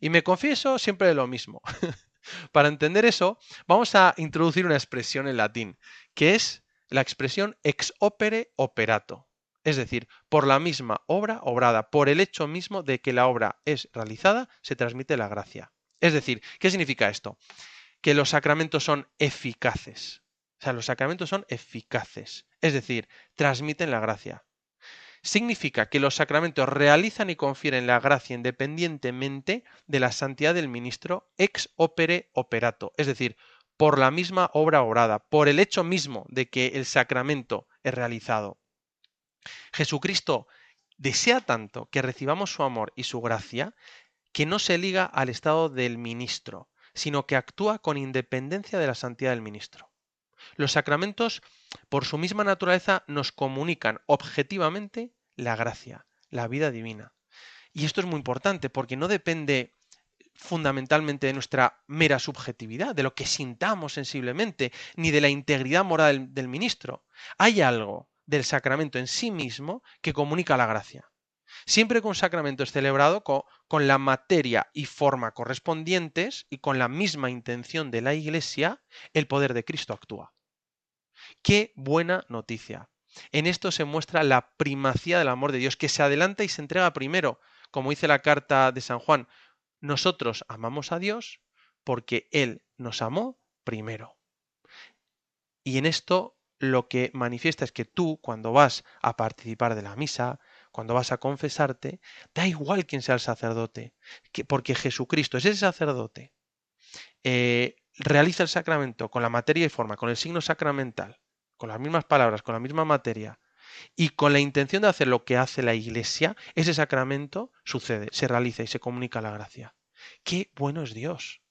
Y me confieso siempre de lo mismo. Para entender eso, vamos a introducir una expresión en latín, que es la expresión ex opere operato. Es decir, por la misma obra obrada, por el hecho mismo de que la obra es realizada, se transmite la gracia. Es decir, ¿qué significa esto? Que los sacramentos son eficaces. O sea, los sacramentos son eficaces. Es decir, transmiten la gracia. Significa que los sacramentos realizan y confieren la gracia independientemente de la santidad del ministro ex opere operato. Es decir, por la misma obra obrada, por el hecho mismo de que el sacramento es realizado. Jesucristo desea tanto que recibamos su amor y su gracia que no se liga al estado del ministro, sino que actúa con independencia de la santidad del ministro. Los sacramentos, por su misma naturaleza, nos comunican objetivamente la gracia, la vida divina. Y esto es muy importante porque no depende fundamentalmente de nuestra mera subjetividad, de lo que sintamos sensiblemente, ni de la integridad moral del, ministro. Hay algo del sacramento en sí mismo que comunica la gracia. Siempre que un sacramento es celebrado co- con la materia y forma correspondientes y con la misma intención de la Iglesia, el poder de Cristo actúa. Qué buena noticia. En esto se muestra la primacía del amor de Dios, que se adelanta y se entrega primero, como dice la carta de San Juan, nosotros amamos a Dios porque Él nos amó primero. Y en esto lo que manifiesta es que tú, cuando vas a participar de la misa, cuando vas a confesarte, da igual quién sea el sacerdote, que, porque Jesucristo es ese sacerdote, eh, realiza el sacramento con la materia y forma, con el signo sacramental, con las mismas palabras, con la misma materia, y con la intención de hacer lo que hace la Iglesia, ese sacramento sucede, se realiza y se comunica la gracia. ¡Qué bueno es Dios!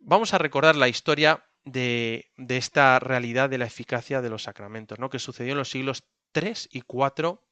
Vamos a recordar la historia de, esta realidad de la eficacia de los sacramentos, ¿no? que sucedió en los siglos 3 y 4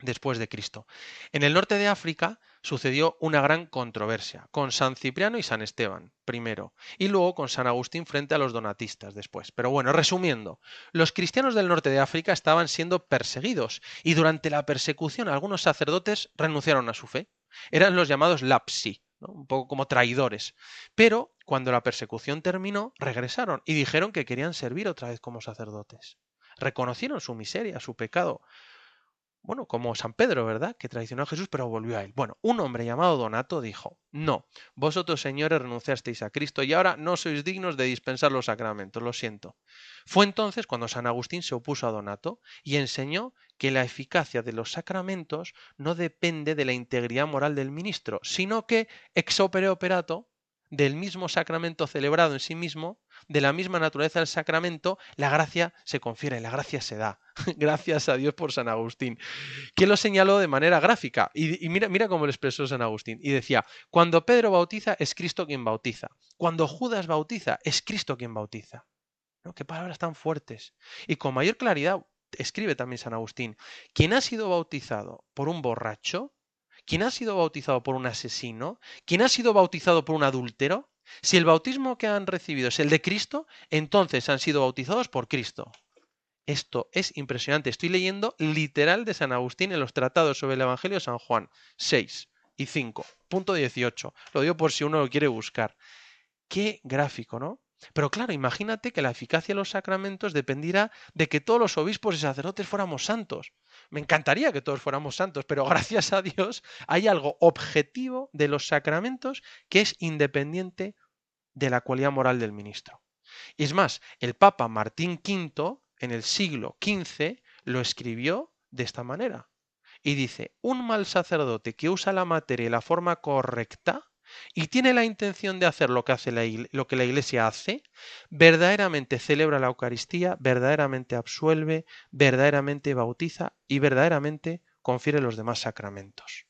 después de Cristo. En el norte de África sucedió una gran controversia con San Cipriano y San Esteban primero y luego con San Agustín frente a los donatistas después. Pero bueno, resumiendo, los cristianos del norte de África estaban siendo perseguidos y durante la persecución algunos sacerdotes renunciaron a su fe. Eran los llamados lapsi, un poco como traidores. Pero cuando la persecución terminó, regresaron y dijeron que querían servir otra vez como sacerdotes. Reconocieron su miseria, su pecado, bueno, como San Pedro, ¿verdad? Que traicionó a Jesús, pero volvió a él. Bueno, un hombre llamado Donato dijo, no, vosotros señores renunciasteis a Cristo y ahora no sois dignos de dispensar los sacramentos, lo siento. Fue entonces cuando San Agustín se opuso a Donato y enseñó que la eficacia de los sacramentos no depende de la integridad moral del ministro, sino que ex opere operato, del mismo sacramento celebrado en sí mismo, de la misma naturaleza del sacramento, la gracia se confiere, la gracia se da. Gracias a Dios por San Agustín, que lo señaló de manera gráfica. Y, mira, mira cómo lo expresó San Agustín. Y decía, cuando Pedro bautiza, es Cristo quien bautiza. Cuando Judas bautiza, es Cristo quien bautiza. ¿No? Qué palabras tan fuertes. Y con mayor claridad escribe también San Agustín, quien ha sido bautizado por un borracho, quien ha sido bautizado por un asesino, quien ha sido bautizado por un adúltero, si el bautismo que han recibido es el de Cristo, entonces han sido bautizados por Cristo. Esto es impresionante. Estoy leyendo literal de San Agustín en los tratados sobre el Evangelio de San Juan 6 y 5, punto 18. Lo digo por si uno lo quiere buscar. Qué gráfico, ¿no? Pero claro, imagínate que la eficacia de los sacramentos dependiera de que todos los obispos y sacerdotes fuéramos santos. Me encantaría que todos fuéramos santos, pero gracias a Dios hay algo objetivo de los sacramentos que es independiente de la cualidad moral del ministro. Y es más, el Papa Martín V en el siglo XV lo escribió de esta manera. Y dice, un mal sacerdote que usa la materia y la forma correcta y tiene la intención de hacer lo que, hace la, lo que la Iglesia hace, verdaderamente celebra la Eucaristía, verdaderamente absuelve, verdaderamente bautiza y verdaderamente confiere los demás sacramentos.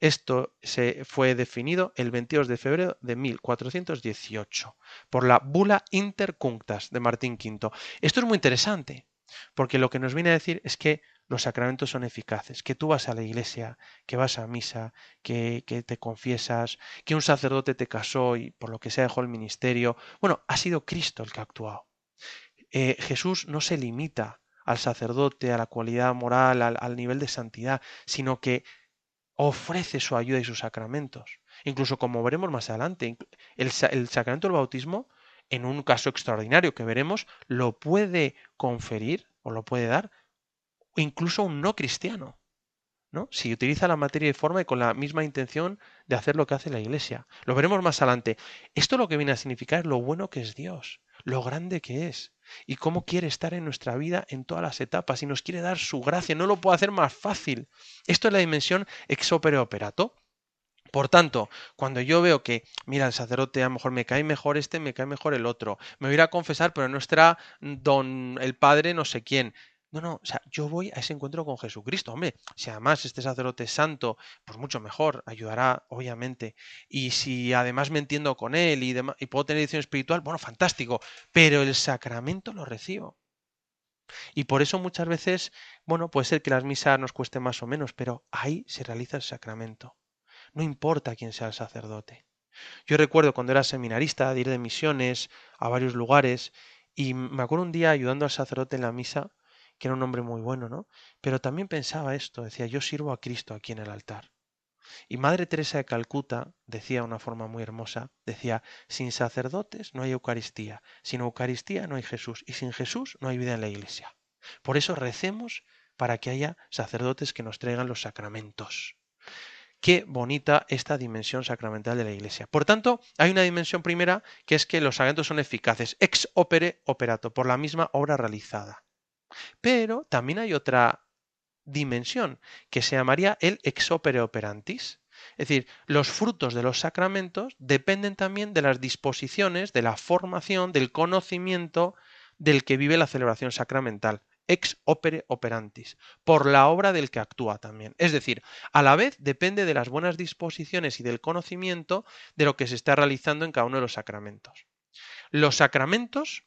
Esto se fue definido el 22 de febrero de 1418 por la Bula Intercunctas de Martín V. Esto es muy interesante, porque lo que nos viene a decir es que los sacramentos son eficaces, que tú vas a la iglesia, que vas a misa, que, te confiesas, que un sacerdote te casó y por lo que sea dejó el ministerio. Bueno, ha sido Cristo el que ha actuado. Eh, Jesús no se limita al sacerdote, a la cualidad moral, al, nivel de santidad, sino que ofrece su ayuda y sus sacramentos. Incluso como veremos más adelante, el sacramento del bautismo, en un caso extraordinario que veremos, lo puede conferir o lo puede dar incluso un no cristiano. ¿no? Si utiliza la materia y forma y con la misma intención de hacer lo que hace la Iglesia. Lo veremos más adelante. Esto lo que viene a significar es lo bueno que es Dios, lo grande que es y cómo quiere estar en nuestra vida en todas las etapas y nos quiere dar su gracia. No lo puede hacer más fácil. Esto es la dimensión ex opere operato. Por tanto, cuando yo veo que, mira, el sacerdote a lo mejor me cae mejor este, me cae mejor el otro, me voy a ir a confesar, pero no estará don el padre no sé quién. No, no, o sea, yo voy a ese encuentro con Jesucristo. Hombre, si además este sacerdote es santo, pues mucho mejor, ayudará, obviamente. Y si además me entiendo con él y, y puedo tener edición espiritual, bueno, fantástico. Pero el sacramento lo recibo. Y por eso muchas veces, bueno, puede ser que las misas nos cueste más o menos, pero ahí se realiza el sacramento. No importa quién sea el sacerdote. Yo recuerdo cuando era seminarista de ir de misiones a varios lugares y me acuerdo un día ayudando al sacerdote en la misa, que era un hombre muy bueno, ¿no? Pero también pensaba esto, decía, yo sirvo a Cristo aquí en el altar. Y Madre Teresa de Calcuta decía de una forma muy hermosa, decía, sin sacerdotes no hay Eucaristía, sin Eucaristía no hay Jesús y sin Jesús no hay vida en la iglesia. Por eso recemos para que haya sacerdotes que nos traigan los sacramentos. Qué bonita esta dimensión sacramental de la iglesia. Por tanto, hay una dimensión primera que es que los sacramentos son eficaces, ex opere operato, por la misma obra realizada. Pero también hay otra dimensión que se llamaría el ex opere operantis. Es decir, los frutos de los sacramentos dependen también de las disposiciones, de la formación, del conocimiento del que vive la celebración sacramental. Ex opere operantis, por la obra del que actúa también. Es decir, a la vez depende de las buenas disposiciones y del conocimiento de lo que se está realizando en cada uno de los sacramentos. Los sacramentos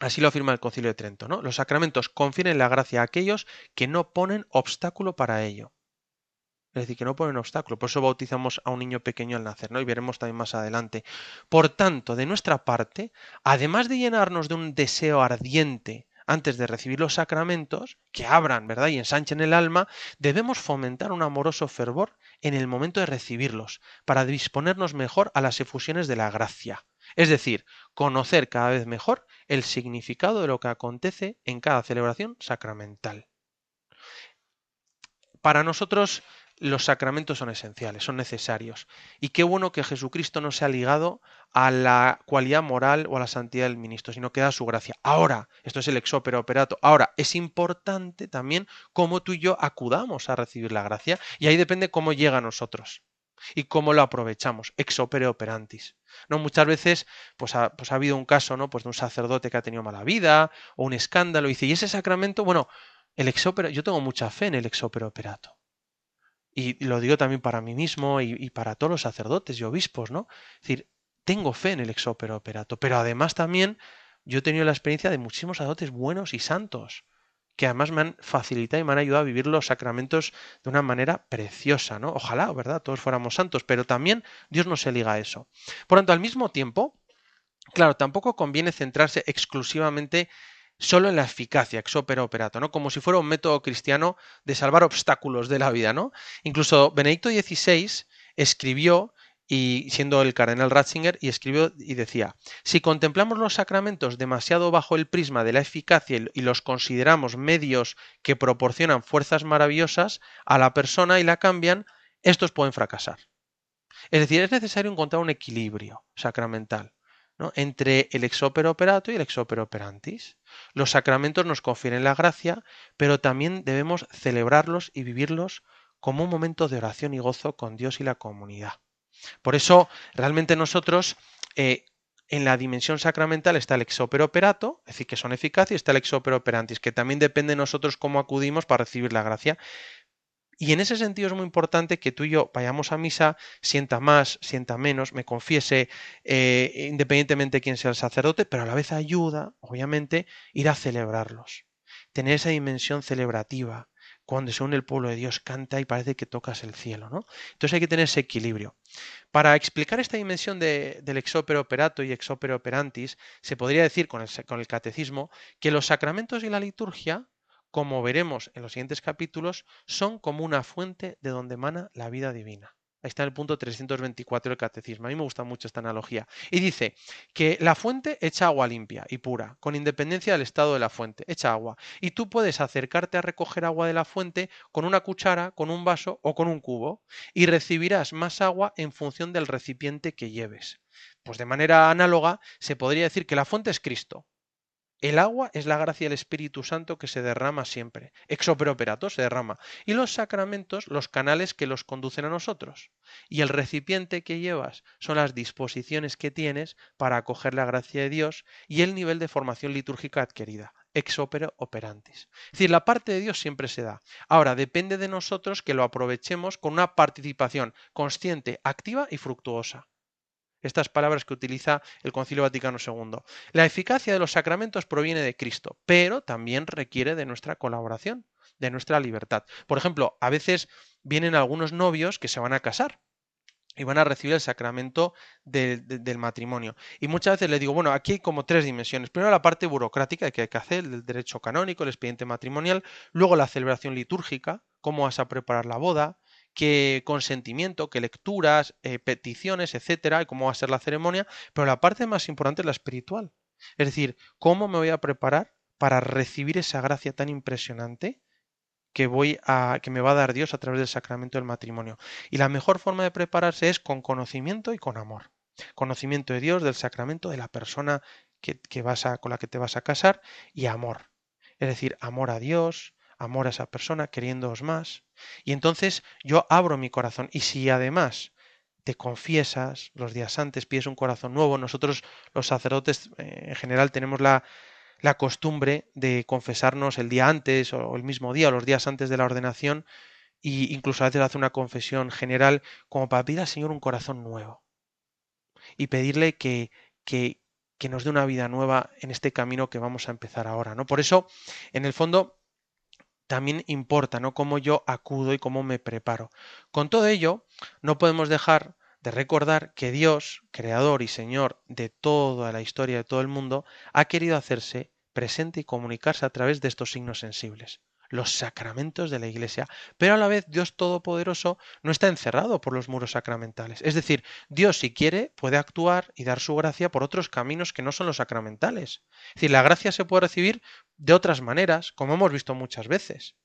Así lo afirma el Concilio de Trento, ¿no? Los sacramentos confieren la gracia a aquellos que no ponen obstáculo para ello. Es decir, que no ponen obstáculo. Por eso bautizamos a un niño pequeño al nacer, ¿no? Y veremos también más adelante. Por tanto, de nuestra parte, además de llenarnos de un deseo ardiente antes de recibir los sacramentos, que abran, ¿verdad? Y ensanchen el alma, debemos fomentar un amoroso fervor en el momento de recibirlos, para disponernos mejor a las efusiones de la gracia. Es decir, conocer cada vez mejor el significado de lo que acontece en cada celebración sacramental. Para nosotros los sacramentos son esenciales, son necesarios. Y qué bueno que Jesucristo no se ha ligado a la cualidad moral o a la santidad del ministro, sino que da su gracia. Ahora, esto es el ex opere operato. Ahora, es importante también cómo tú y yo acudamos a recibir la gracia, y ahí depende cómo llega a nosotros y cómo lo aprovechamos, ex opere operantis. ¿No? Muchas veces pues ha, pues ha habido un caso ¿no? pues de un sacerdote que ha tenido mala vida o un escándalo y dice, ¿y ese sacramento? Bueno, el ex opere, yo tengo mucha fe en el ex opere operato. Y lo digo también para mí mismo y, para todos los sacerdotes y obispos, ¿no? Es decir, tengo fe en el ex opere operato, pero además también yo he tenido la experiencia de muchísimos sacerdotes buenos y santos que además me han facilitado y me han ayudado a vivir los sacramentos de una manera preciosa, ¿no? Ojalá, ¿verdad? Todos fuéramos santos, pero también Dios no se liga a eso. Por tanto, al mismo tiempo, claro, tampoco conviene centrarse exclusivamente solo en la eficacia, ex opere operato, ¿no? Como si fuera un método cristiano de salvar obstáculos de la vida, ¿no? Incluso Benedicto XVI escribió y siendo el cardenal Ratzinger, y escribió y decía, si contemplamos los sacramentos demasiado bajo el prisma de la eficacia y los consideramos medios que proporcionan fuerzas maravillosas a la persona y la cambian, estos pueden fracasar. Es decir, es necesario encontrar un equilibrio sacramental ¿no? entre el ex opere operato y el ex opere operantis. Los sacramentos nos confieren la gracia, pero también debemos celebrarlos y vivirlos como un momento de oración y gozo con Dios y la comunidad. Por eso, realmente nosotros, eh, en la dimensión sacramental está el ex opere operato, es decir, que son eficaces, y está el ex opere operantis, que también depende de nosotros cómo acudimos para recibir la gracia. Y en ese sentido es muy importante que tú y yo vayamos a misa, sienta más, sienta menos, me confiese, eh, independientemente de quién sea el sacerdote, pero a la vez ayuda, obviamente, ir a celebrarlos. Tener esa dimensión celebrativa, cuando se une el pueblo de Dios, canta y parece que tocas el cielo, ¿no? Entonces hay que tener ese equilibrio. Para explicar esta dimensión de- del exopero operato y exopero operantis, se podría decir con el, con el catecismo que los sacramentos y la liturgia, como veremos en los siguientes capítulos, son como una fuente de donde emana la vida divina. Ahí está en el punto 324 del catecismo. A mí me gusta mucho esta analogía. Y dice que la fuente echa agua limpia y pura, con independencia del estado de la fuente. Echa agua. Y tú puedes acercarte a recoger agua de la fuente con una cuchara, con un vaso o con un cubo, y recibirás más agua en función del recipiente que lleves. Pues de manera análoga, se podría decir que la fuente es Cristo. El agua es la gracia del Espíritu Santo que se derrama siempre. Ex operato se derrama. Y los sacramentos, los canales que los conducen a nosotros. Y el recipiente que llevas son las disposiciones que tienes para acoger la gracia de Dios y el nivel de formación litúrgica adquirida. Ex operantis. Es decir, la parte de Dios siempre se da. Ahora, depende de nosotros que lo aprovechemos con una participación consciente, activa y fructuosa estas palabras que utiliza el Concilio Vaticano II. La eficacia de los sacramentos proviene de Cristo, pero también requiere de nuestra colaboración, de nuestra libertad. Por ejemplo, a veces vienen algunos novios que se van a casar y van a recibir el sacramento de- de- del matrimonio. Y muchas veces les digo, bueno, aquí hay como tres dimensiones. Primero la parte burocrática que hay que hacer, el derecho canónico, el expediente matrimonial, luego la celebración litúrgica, cómo vas a preparar la boda, qué consentimiento, qué lecturas, eh, peticiones, etcétera, y cómo va a ser la ceremonia, pero la parte más importante es la espiritual. Es decir, cómo me voy a preparar para recibir esa gracia tan impresionante que voy a que me va a dar Dios a través del sacramento del matrimonio. Y la mejor forma de prepararse es con conocimiento y con amor. Conocimiento de Dios, del sacramento, de la persona que, que vas a, con la que te vas a casar y amor. Es decir, amor a Dios, amor a esa persona, queriéndoos más. Y entonces yo abro mi corazón. Y si además te confiesas los días antes, pides un corazón nuevo, nosotros los sacerdotes eh, en general tenemos la, la costumbre de confesarnos el día antes o el mismo día o los días antes de la ordenación y incluso a veces hace una confesión general como para pedir al Señor un corazón nuevo y pedirle que, que, que nos dé una vida nueva en este camino que vamos a empezar ahora, ¿no? Por eso, en el fondo, también importa, ¿no? Cómo yo acudo y cómo me preparo. Con todo ello, no podemos dejar de recordar que Dios, creador y Señor de toda la historia de todo el mundo, ha querido hacerse presente y comunicarse a través de estos signos sensibles, los sacramentos de la Iglesia. Pero a la vez Dios Todopoderoso no está encerrado por los muros sacramentales. Es decir, Dios si quiere puede actuar y dar su gracia por otros caminos que no son los sacramentales. Es decir, la gracia se puede recibir de otras maneras, como hemos visto muchas veces.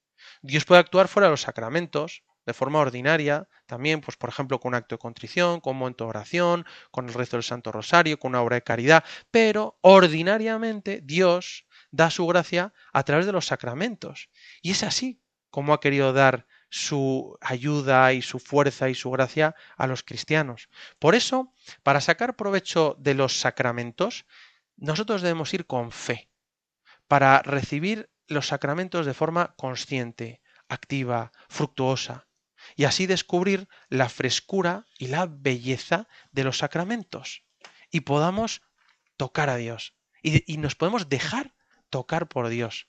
Dios puede actuar fuera de los sacramentos, de forma ordinaria, también, pues, por ejemplo, con un acto de contrición, con un momento de oración, con el rezo del Santo Rosario, con una obra de caridad, pero ordinariamente Dios da su gracia a través de los sacramentos. Y es así como ha querido dar su ayuda y su fuerza y su gracia a los cristianos. Por eso, para sacar provecho de los sacramentos, nosotros debemos ir con fe, para recibir los sacramentos de forma consciente, activa, fructuosa, y así descubrir la frescura y la belleza de los sacramentos, y podamos tocar a Dios, y, y nos podemos dejar tocar por Dios,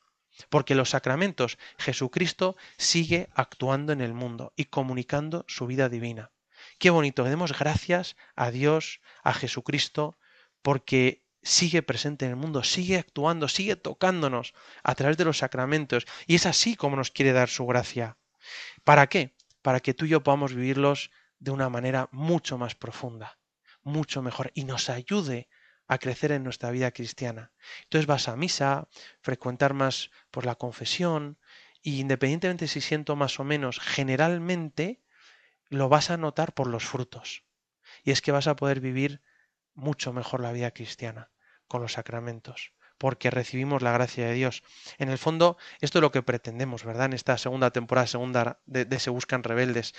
porque los sacramentos Jesucristo sigue actuando en el mundo y comunicando su vida divina. Qué bonito, que demos gracias a Dios, a Jesucristo, porque sigue presente en el mundo, sigue actuando, sigue tocándonos a través de los sacramentos. Y es así como nos quiere dar su gracia. ¿Para qué? Para que tú y yo podamos vivirlos de una manera mucho más profunda, mucho mejor, y nos ayude a crecer en nuestra vida cristiana. Entonces vas a misa, frecuentar más por la confesión, y independientemente si siento más o menos, generalmente lo vas a notar por los frutos. Y es que vas a poder vivir mucho mejor la vida cristiana con los sacramentos, porque recibimos la gracia de Dios. En el fondo, esto es lo que pretendemos, ¿verdad? En esta segunda temporada, segunda de, de Se Buscan Rebeldes,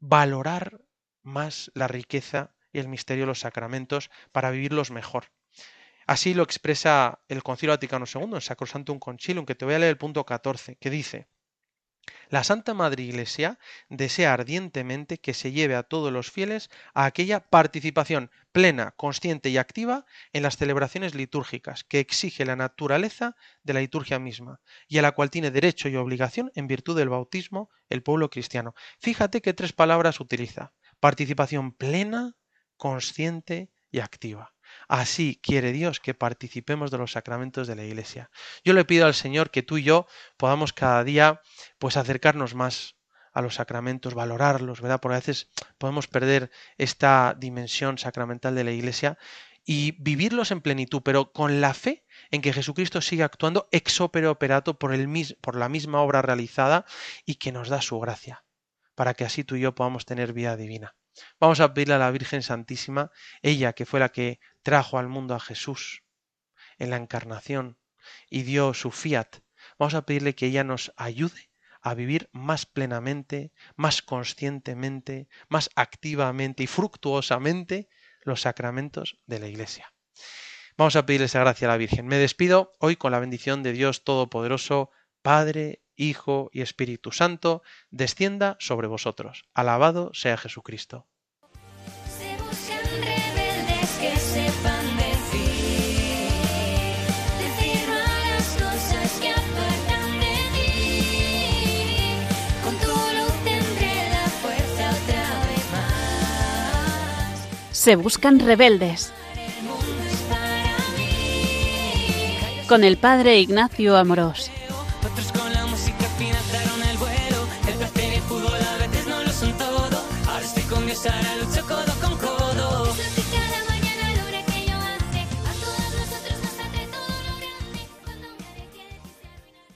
valorar más la riqueza y el misterio de los sacramentos para vivirlos mejor. Así lo expresa el Concilio Vaticano II en Sacrosantum Concilium, que te voy a leer el punto 14, que dice: La Santa Madre Iglesia desea ardientemente que se lleve a todos los fieles a aquella participación plena, consciente y activa en las celebraciones litúrgicas que exige la naturaleza de la liturgia misma y a la cual tiene derecho y obligación en virtud del bautismo el pueblo cristiano. Fíjate qué tres palabras utiliza. Participación plena, consciente y activa. Así quiere Dios que participemos de los sacramentos de la Iglesia. Yo le pido al Señor que tú y yo podamos cada día pues acercarnos más a los sacramentos, valorarlos, ¿verdad? Porque a veces podemos perder esta dimensión sacramental de la Iglesia y vivirlos en plenitud, pero con la fe en que Jesucristo sigue actuando ex opere operato por, el mis- por la misma obra realizada y que nos da su gracia, para que así tú y yo podamos tener vida divina. Vamos a pedirle a la Virgen Santísima, ella que fue la que trajo al mundo a Jesús en la encarnación y dio su fiat, vamos a pedirle que ella nos ayude a vivir más plenamente, más conscientemente, más activamente y fructuosamente los sacramentos de la Iglesia. Vamos a pedirle esa gracia a la Virgen. Me despido hoy con la bendición de Dios Todopoderoso, Padre, Hijo y Espíritu Santo, descienda sobre vosotros. Alabado sea Jesucristo. Se buscan rebeldes que sepan decir, decir malas cosas que apartan de ti. Con tu luz tendré la fuerza otra vez más. Se buscan rebeldes. Con el padre Ignacio Amorós.